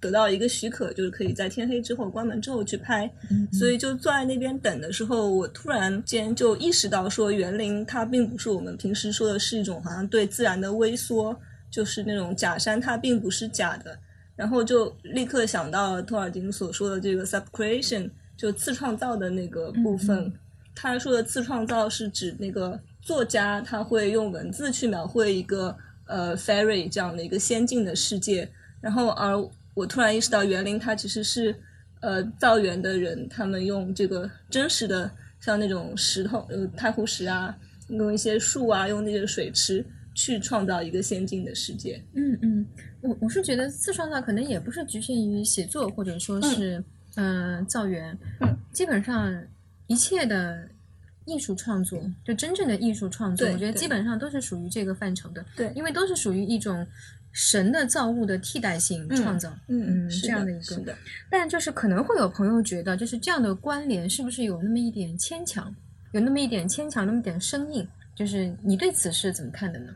得到一个许可，就是可以在天黑之后关门之后去拍，所以就坐在那边等的时候，我突然间就意识到说，园林它并不是我们平时说的是一种好像对自然的微缩，就是那种假山，它并不是假的。然后就立刻想到了托尔金所说的这个 subcreation，就次创造的那个部分。他说的次创造是指那个作家他会用文字去描绘一个呃 fairy 这样的一个仙境的世界，然后而我突然意识到园林它其实是呃造园的人他们用这个真实的像那种石头呃太湖石啊，用一些树啊，用那些水池去创造一个先进的世界。嗯嗯，我我是觉得自创造可能也不是局限于写作或者说是嗯、呃造园，嗯，基本上一切的艺术创作，就真正的艺术创作，我觉得基本上都是属于这个范畴的，对因为都是属于一种神的造物的替代性嗯创造，嗯嗯这样的一个是的，但就是可能会有朋友觉得，就是这样的关联是不是有那么一点牵强，有那么一点牵强，那么一点生硬？就是你对此是怎么看的呢？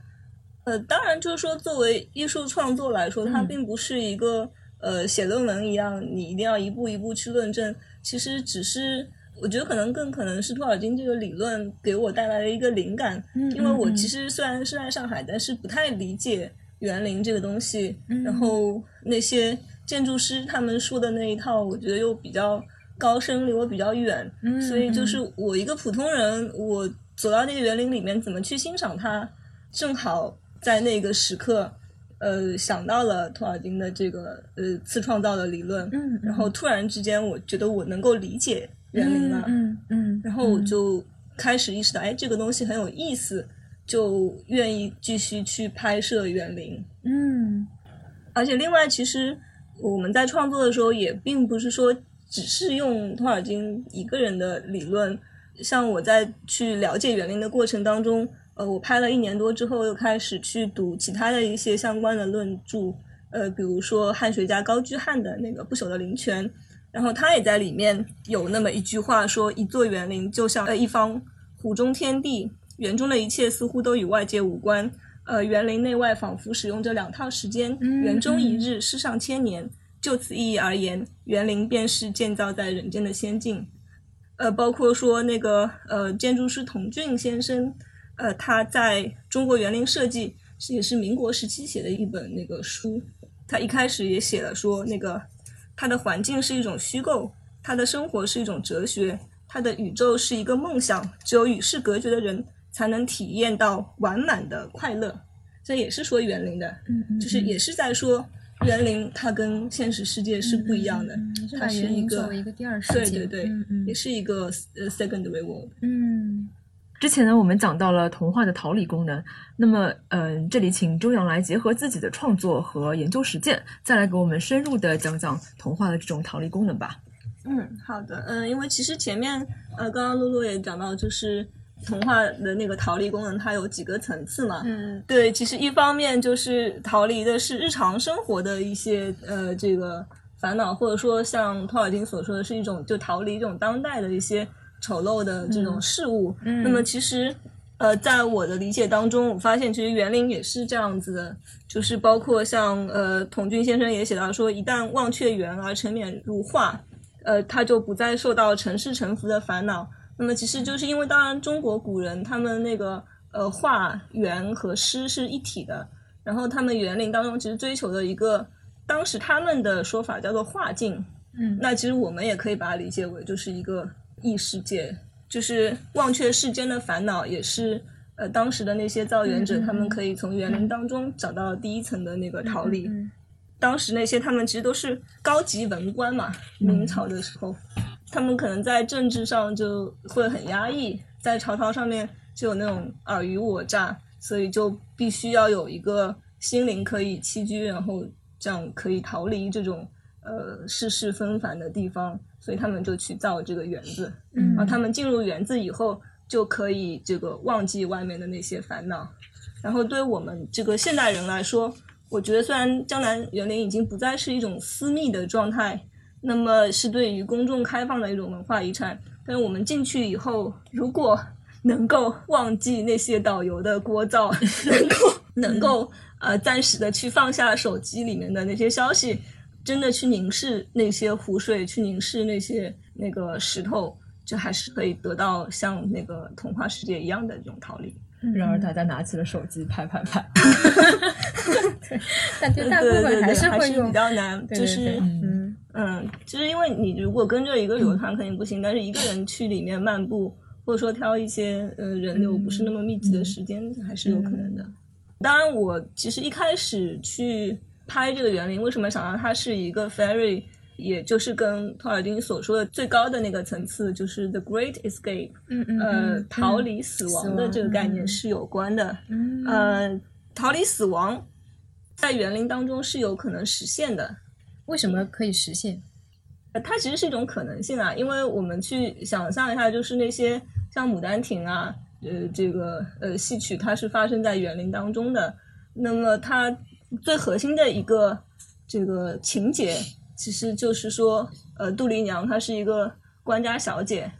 呃，当然就是说，作为艺术创作来说，它嗯并不是一个呃写论文一样，你一定要一步一步去论证。其实只是，我觉得可能更可能是托尔金这个理论给我带来了一个灵感，嗯因为我嗯其实虽然是在上海，但是不太理解园林这个东西，嗯然后那些建筑师他们说的那一套，我觉得又比较高深，离我比较远，嗯所以就是我一个普通人，我走到那个园林里面，怎么去欣赏它？正好在那个时刻，呃，想到了托尔金的这个呃次创造的理论，嗯，然后突然之间，我觉得我能够理解园林了，嗯嗯，然后我就开始意识到，哎，这个东西很有意思，就愿意继续去拍摄园林。嗯而且另外，其实我们在创作的时候，也并不是说只是用托尔金一个人的理论。像我在去了解园林的过程当中，呃，我拍了一年多之后，又开始去读其他的一些相关的论著，呃，比如说汉学家高居翰的那个《不朽的林泉》，然后他也在里面有那么一句话说：“一座园林就像呃一方湖中天地，园中的一切似乎都与外界无关。呃，园林内外仿佛使用着两套时间，嗯园中一日，世上千年。就此意义而言，园林便是建造在人间的仙境。呃，包括说那个呃建筑师童俊先生，呃，他在中国园林设计是也是民国时期写的一本那个书，他一开始也写了说那个他的环境是一种虚构，他的生活是一种哲学，他的宇宙是一个梦想，只有与世隔绝的人才能体验到完满的快乐。这也是说园林的，嗯，就是也是在说园林它跟现实世界是不一样的，嗯它是一个一个第二世界，对对对，嗯嗯也是一个呃 secondary world。嗯之前呢，我们讲到了童话的逃离功能，那么，嗯、这里请周洋来结合自己的创作和研究实践，再来给我们深入的讲讲童话的这种逃离功能吧。嗯，好的，嗯，因为其实前面呃，刚刚露露也讲到，就是童话的那个逃离功能，它有几个层次嘛。嗯对，其实一方面就是逃离的是日常生活的一些呃这个烦恼，或者说像托尔金所说的是一种就逃离这种当代的一些丑陋的这种事物。嗯。那么其实呃，在我的理解当中，我发现其实园林也是这样子的，就是包括像呃童军先生也写到说，一旦忘却园而沉湎如画，呃，他就不再受到尘世沉浮的烦恼。那么其实就是因为，当然中国古人他们那个呃画园和诗是一体的，然后他们园林当中其实追求的一个，当时他们的说法叫做画境，嗯。那其实我们也可以把它理解为就是一个异世界，就是忘却世间的烦恼，也是呃当时的那些造园者，他们可以从园林当中找到第一层的那个逃离。嗯当时那些他们其实都是高级文官嘛，明朝的时候，他们可能在政治上就会很压抑，在朝堂上面就有那种尔虞我诈，所以就必须要有一个心灵可以栖居，然后这样可以逃离这种呃世事纷繁的地方，所以他们就去造这个园子。嗯然后他们进入园子以后，就可以这个忘记外面的那些烦恼。然后对我们这个现代人来说，我觉得虽然江南园林已经不再是一种私密的状态，那么是对于公众开放的一种文化遗产，但是我们进去以后，如果能够忘记那些导游的聒噪，能够能够呃暂时的去放下手机里面的那些消息，真的去凝视那些湖水，去凝视那些那个石头，就还是可以得到像那个童话世界一样的这种逃离。然而，大家拿起了手机拍拍拍。但对大部对对对，分还是还会用比，较难，就是嗯嗯，就是因为你如果跟着一个旅游团肯定不行，但是一个人去里面漫步，或者说挑一些呃人流不是那么密集的时间，还是有可能的。当然，我其实一开始去拍这个园林，为什么想到它是一个 fairy，也就是跟托尔金所说的最高的那个层次，就是 the great escape，嗯嗯呃，嗯逃离死死亡的这个概念嗯是有关的。嗯呃，逃离死亡在园林当中是有可能实现的。为什么可以实现？呃它其实是一种可能性啊，因为我们去想象一下，就是那些像《牡丹亭》啊，呃，这个呃戏曲，它是发生在园林当中的。那么它最核心的一个这个情节，其实就是说，呃，杜丽娘她是一个官家小姐，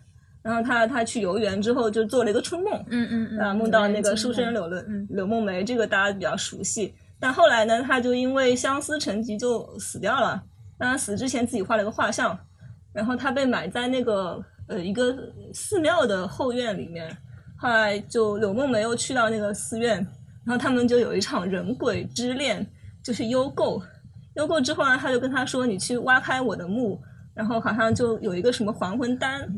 然后她她去游园之后就做了一个春梦，嗯嗯嗯啊，梦到那个书生柳柳了嗯柳梦梅，这个大家比较熟悉。但后来呢，她就因为相思成疾就死掉了。但她死之前自己画了个画像，然后她被埋在那个呃一个寺庙的后院里面。后来就柳梦梅又去到那个寺院，然后他们就有一场人鬼之恋，就是幽媾。幽过之后呢，他就跟他说：“你去挖开我的墓，然后好像就有一个什么还魂丹，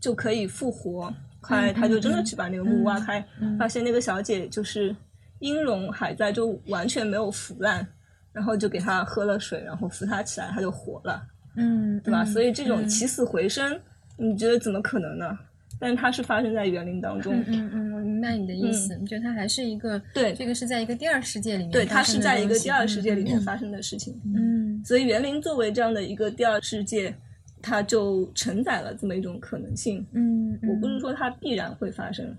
就可以复活。”后来他就真的去把那个墓挖开，发现那个小姐就是音容还在，就完全没有腐烂，然后就给她喝了水，然后扶她起来，她就活了，嗯，对吧？嗯所以这种嗯起死回生，你觉得怎么可能呢？但是它是发生在园林当中，嗯嗯嗯，我明白你的意思。你觉得它还是一个对这个是在一个第二世界里面对，它是在一个第二世界里面嗯发生的事情。嗯所以园林作为这样的一个第二世界，它就承载了这么一种可能性。嗯，我不是说它必然会发生，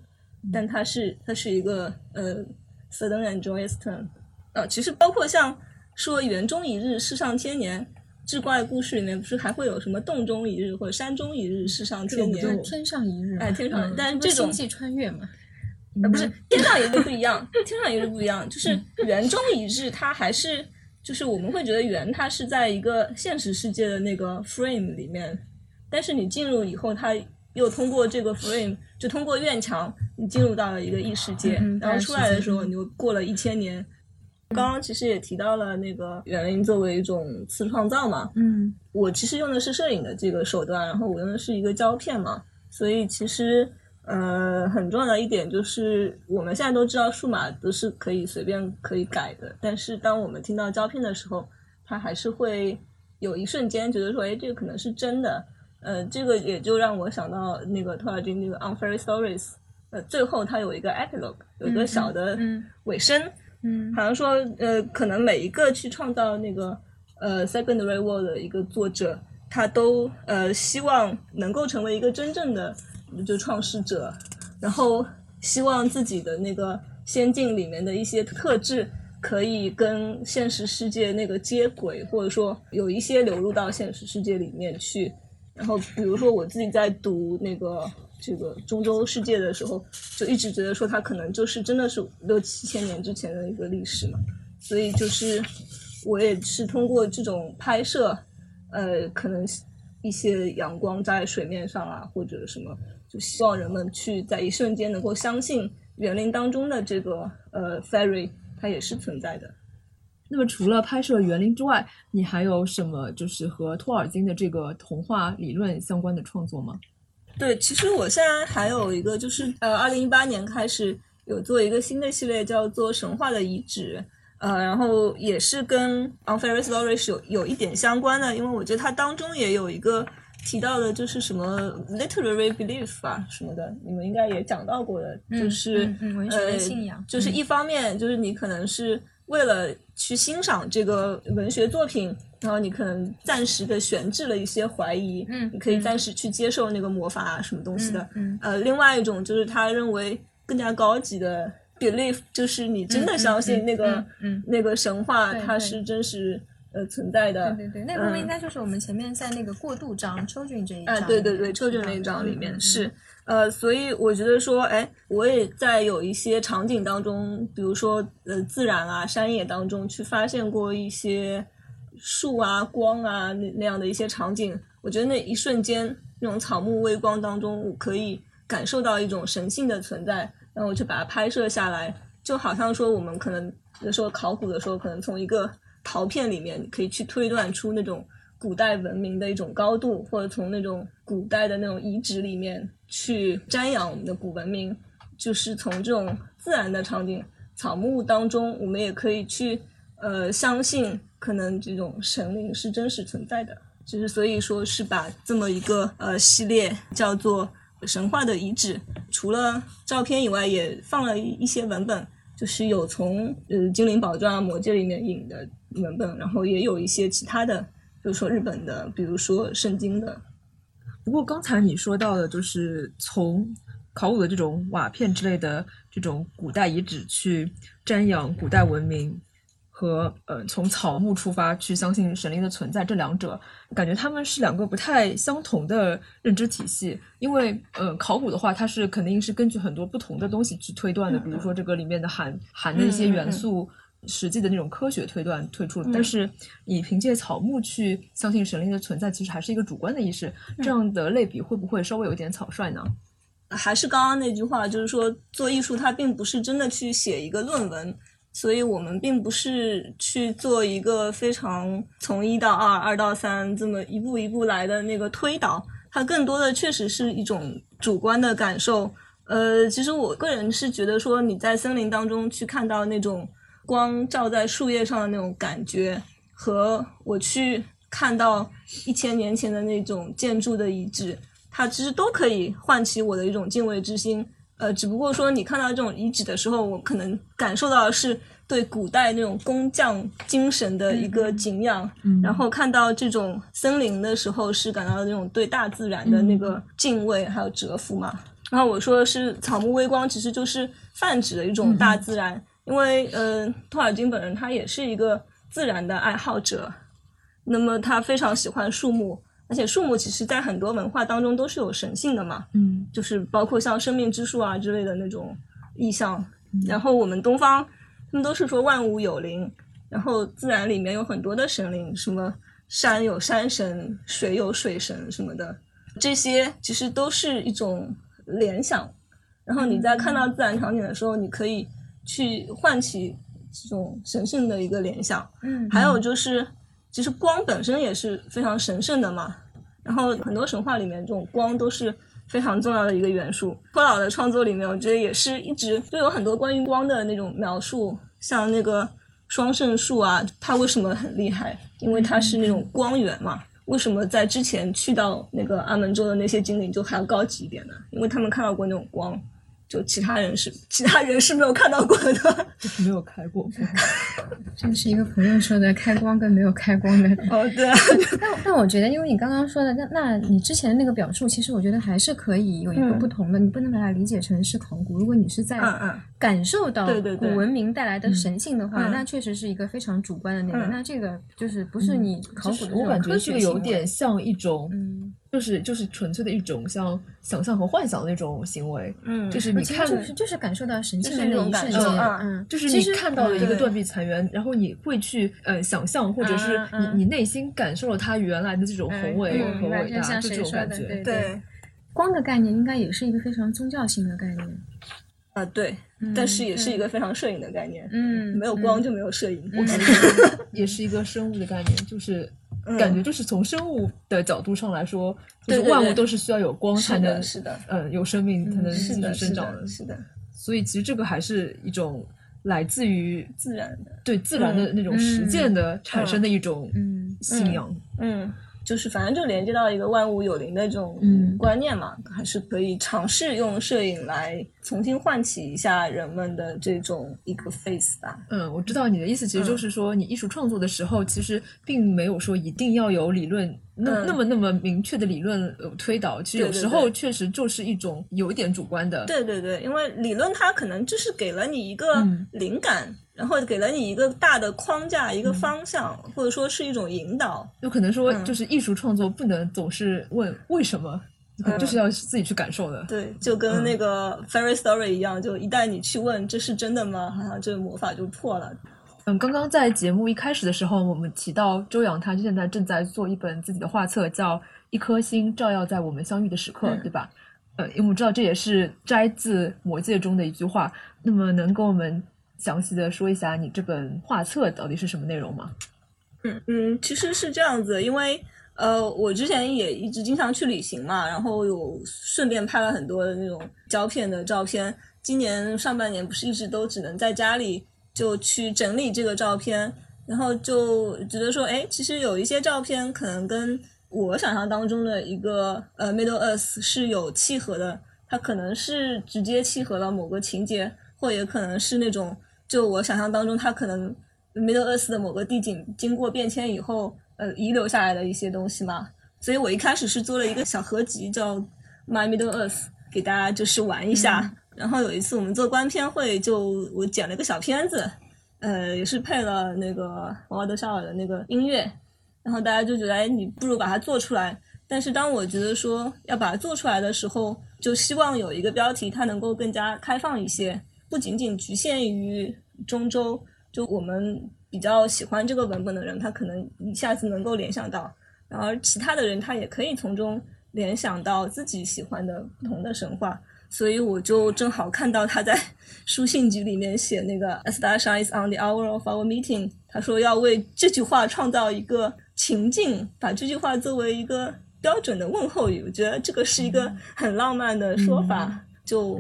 但它是它是一个呃 sudden and joyous turn。呃，其实包括像说园中一日，世上千年。志怪故事里面不是还会有什么洞中一日或者山中一日，世上千年？就是天上一日嘛，哎天上嗯但是这种星际穿越嘛，呃，不是天上一日不一样，天上一日不一样，就是园中一日，它还是就是我们会觉得园它是在一个现实世界的那个 frame 里面，但是你进入以后，它又通过这个 frame，就通过院墙，你进入到了一个异世界，然后出来的时候，嗯你又过了一千年。刚刚其实也提到了那个园林作为一种次创造嘛，嗯我其实用的是摄影的这个手段，然后我用的是一个胶片嘛，所以其实呃很重要的一点就是，我们现在都知道数码都是可以随便可以改的，但是当我们听到胶片的时候，它还是会有一瞬间觉得说，哎，这个可能是真的。呃，这个也就让我想到那个托尔金那个《On Fairy Stories》，呃，最后它有一个 epilogue，有一个小的嗯尾声，嗯嗯好像说，呃，可能每一个去创造那个呃 secondary world 的一个作者，他都呃希望能够成为一个真正的就创世者，然后希望自己的那个仙境里面的一些特质可以跟现实世界那个接轨，或者说有一些流入到现实世界里面去。然后比如说我自己在读那个这个中洲世界的时候，就一直觉得说它可能就是真的是六七千年之前的一个历史嘛，所以就是我也是通过这种拍摄，呃，可能一些阳光在水面上啊，或者什么，就希望人们去在一瞬间能够相信园林当中的这个呃 fairy 它也是存在的。那么除了拍摄园林之外，你还有什么就是和托尔金的这个童话理论相关的创作吗？对，其实我现在还有一个，就是呃，二零一八年开始有做一个新的系列，叫做《神话的遗址》，呃，然后也是跟《unfairy Story》是有有一点相关的，因为我觉得它当中也有一个提到的，就是什么 literary belief 啊什么的，你们应该也讲到过的，就是、嗯嗯文学的呃信仰就是嗯。一方面就是你可能是为了去欣赏这个文学作品，然后你可能暂时的悬置了一些怀疑，嗯你可以嗯。暂时去接受那个魔法啊什么东西的，嗯呃，另外一种就是他认为更加高级的 belief，就是你真的相信嗯那个、嗯嗯那个神话它是真实呃存在的，对对对，那部分嗯应该就是我们前面在那个过渡章 children 这一章对对对，《Children 那一章里面嗯。是，呃，所以我觉得说，哎，我也在有一些场景当中，比如说呃自然啊、山野当中去发现过一些树啊、光啊那那样的一些场景，我觉得那一瞬间那种草木微光当中，我可以感受到一种神性的存在，然后我就把它拍摄下来，就好像说我们可能有时候考古的时候，可能从一个陶片里面可以去推断出那种古代文明的一种高度，或者从那种古代的那种遗址里面去瞻仰我们的古文明，就是从这种自然的场景、草木当中，我们也可以去呃相信，可能这种神灵是真实存在的。就是所以说是把这么一个呃系列叫做神话的遗址，除了照片以外，也放了一些文本，就是有从呃《精灵宝钻》啊、《魔戒》里面引的文本，然后也有一些其他的，比如说日本的，比如说圣经的。不过刚才你说到的，就是从考古的这种瓦片之类的这种古代遗址去瞻仰古代文明，和呃从草木出发去相信神灵的存在，这两者感觉他们是两个不太相同的认知体系。因为呃考古的话，它是肯定是根据很多不同的东西去推断的，比如说这个里面的含含的一些嗯嗯嗯元素。实际的那种科学推断推出但是你凭借草木去相信神灵的存在，其实还是一个主观的意识。嗯这样的类比会不会稍微有点草率呢？还是刚刚那句话，就是说做艺术，它并不是真的去写一个论文，所以我们并不是去做一个非常从一到二、二到三这么一步一步来的那个推导，它更多的确实是一种主观的感受。呃，其实我个人是觉得说，你在森林当中去看到那种光照在树叶上的那种感觉，和我去看到一千年前的那种建筑的遗址，它其实都可以唤起我的一种敬畏之心。呃，只不过说你看到这种遗址的时候，我可能感受到的是对古代那种工匠精神的一个敬仰，然后看到这种森林的时候，是感到那种对大自然的那个敬畏还有折服嘛。然后我说的是草木微光，其实就是泛指的一种大自然，因为呃，托尔金本人他也是一个自然的爱好者，那么他非常喜欢树木。而且树木其实，在很多文化当中都是有神性的嘛，嗯，就是包括像生命之树啊之类的那种意象。然后我们东方，他们都是说万物有灵，然后自然里面有很多的神灵，什么山有山神，水有水神什么的，这些其实都是一种联想。然后你在看到自然场景的时候，你可以去唤起这种神圣的一个联想。嗯还有就是，其实光本身也是非常神圣的嘛。然后很多神话里面，这种光都是非常重要的一个元素。托老的创作里面，我觉得也是一直就有很多关于光的那种描述，像那个双圣树啊，它为什么很厉害？因为它是那种光源嘛。为什么在之前去到那个阿门州的那些精灵就还要高级一点呢？因为他们看到过那种光，就其他人是其他人是没有看到过的。就是没有开过。这是一个朋友说的开光跟没有开光的。哦，对啊，但但我觉得，因为你刚刚说的，那那你之前的那个表述，其实我觉得还是可以有一个嗯不同的，你不能把它理解成是考古。如果你是在感受到古文明带来的神性的话，嗯。那确实是一个非常主观的那个。嗯。那这个就是不是你考古的这我感觉这个有点像一种，嗯，就是就是纯粹的一种像想象和幻想的那种行为，嗯，就是你看就是就是感受到神性的那一瞬间，感受嗯嗯，就是你看到了一个断壁残垣，然后你会去呃想象，或者是你你内心感受了它原来的这种宏伟嗯和伟大，就这种感觉。对。对。光的概念应该也是一个非常宗教性的概念。啊对，但是也是一个非常摄影的概念。嗯，没有光就没有摄影。嗯也是一个生物的概念，就是嗯感觉就是从生物的角度上来说，就是万物都是需要有光才能，是的呃，有生命才能继续是的，是生长的，是的，所以其实这个还是一种来自于自然的。对自然的那种实践的产生的一种嗯信仰。嗯，就是反正就连接到一个万物有灵的这种嗯观念嘛，还是可以尝试用摄影来重新唤起一下人们的这种一个 face 吧。嗯，我知道你的意思，其实就是说，你艺术创作的时候，其实并没有说一定要有理论那、嗯那么那么明确的理论呃推导，其实有时候确实就是一种有一点主观的。对对对，因为理论它可能就是给了你一个嗯灵感，然后给了你一个大的框架、一个方向，或者说是一种引导。有可能说，嗯就是艺术创作不能总是问为什么，可能就是要自己去感受的。对，就跟那个 fairy story 一样，就一旦你去问这是真的吗？好像这个魔法就破了。嗯，刚刚在节目一开始的时候，我们提到周洋他现在正在做一本自己的画册，叫《一颗星照耀在我们相遇的时刻》，嗯对吧？呃，因为我们知道这也是摘自《魔戒》中的一句话，那么能跟我们详细的说一下你这本画册到底是什么内容吗？嗯嗯，其实是这样子，因为呃，我之前也一直经常去旅行嘛，然后有顺便拍了很多的那种胶片的照片。今年上半年不是一直都只能在家里就去整理这个照片，然后就觉得说，哎，其实有一些照片可能跟我想象当中的一个呃 Middle Earth 是有契合的，它可能是直接契合了某个情节，或也可能是那种就我想象当中它可能 Middle Earth 的某个地景经过变迁以后，呃，遗留下来的一些东西嘛。所以我一开始是做了一个小合集，叫 My Middle Earth，给大家就是玩一下。然后有一次我们做观片会，就我剪了个小片子，呃，也是配了那个王德绍尔的那个音乐，然后大家就觉得，哎，你不如把它做出来。但是当我觉得说要把它做出来的时候，就希望有一个标题，它能够更加开放一些，不仅仅局限于中州。就我们比较喜欢这个文本的人，他可能一下子能够联想到，然后其他的人他也可以从中联想到自己喜欢的不同的神话。所以我就正好看到他在 书信集里面写那个 "A star shines on the hour of our meeting"，他说要为这句话创造一个情境，把这句话作为一个标准的问候语。我觉得这个是一个很浪漫的说法，就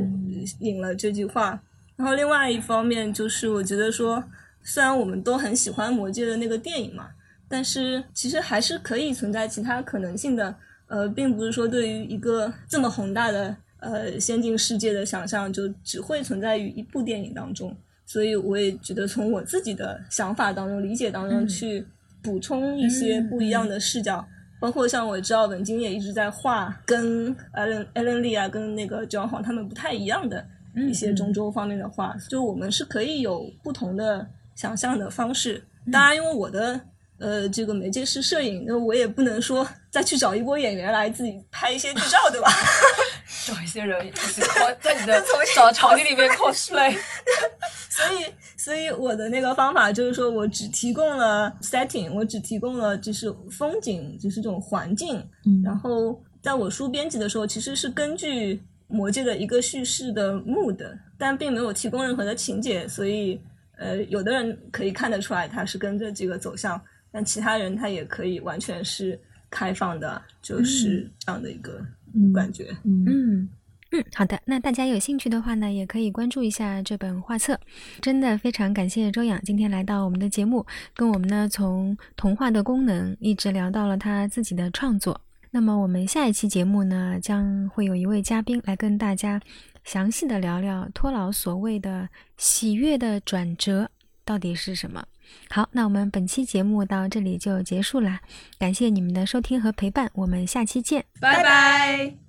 引了这句话。然后另外一方面就是，我觉得说，虽然我们都很喜欢《魔戒》的那个电影嘛，但是其实还是可以存在其他可能性的。呃，并不是说对于一个这么宏大的呃先进世界的想象，就只会存在于一部电影当中。所以我也觉得从我自己的想法当中、理解当中去补充一些不一样的视角，包括像我知道文晶也一直在画跟艾伦艾伦利啊，跟那个 John 黄他们不太一样的一些中州方面的画，就我们是可以有不同的想象的方式。当然，因为我的。呃，这个媒介是摄影，那我也不能说再去找一波演员来自己拍一些剧照，对吧？找一些人在你的 找场地里面 cosplay。所以，所以我的那个方法就是说我只提供了 setting，我只提供了就是风景，就是这种环境。嗯。然后，在我书编辑的时候，其实是根据魔界的一个叙事的 mood，但并没有提供任何的情节，所以呃，有的人可以看得出来，他是跟着这个走向。但其他人他也可以完全是开放的，就是这样的一个感觉。嗯嗯嗯，好的。那大家有兴趣的话呢，也可以关注一下这本画册。真的非常感谢周洋今天来到我们的节目，跟我们呢从童话的功能一直聊到了他自己的创作。那么我们下一期节目呢，将会有一位嘉宾来跟大家详细的聊聊托老所谓的喜悦的转折到底是什么。好，那我们本期节目到这里就结束了，感谢你们的收听和陪伴，我们下期见，拜拜。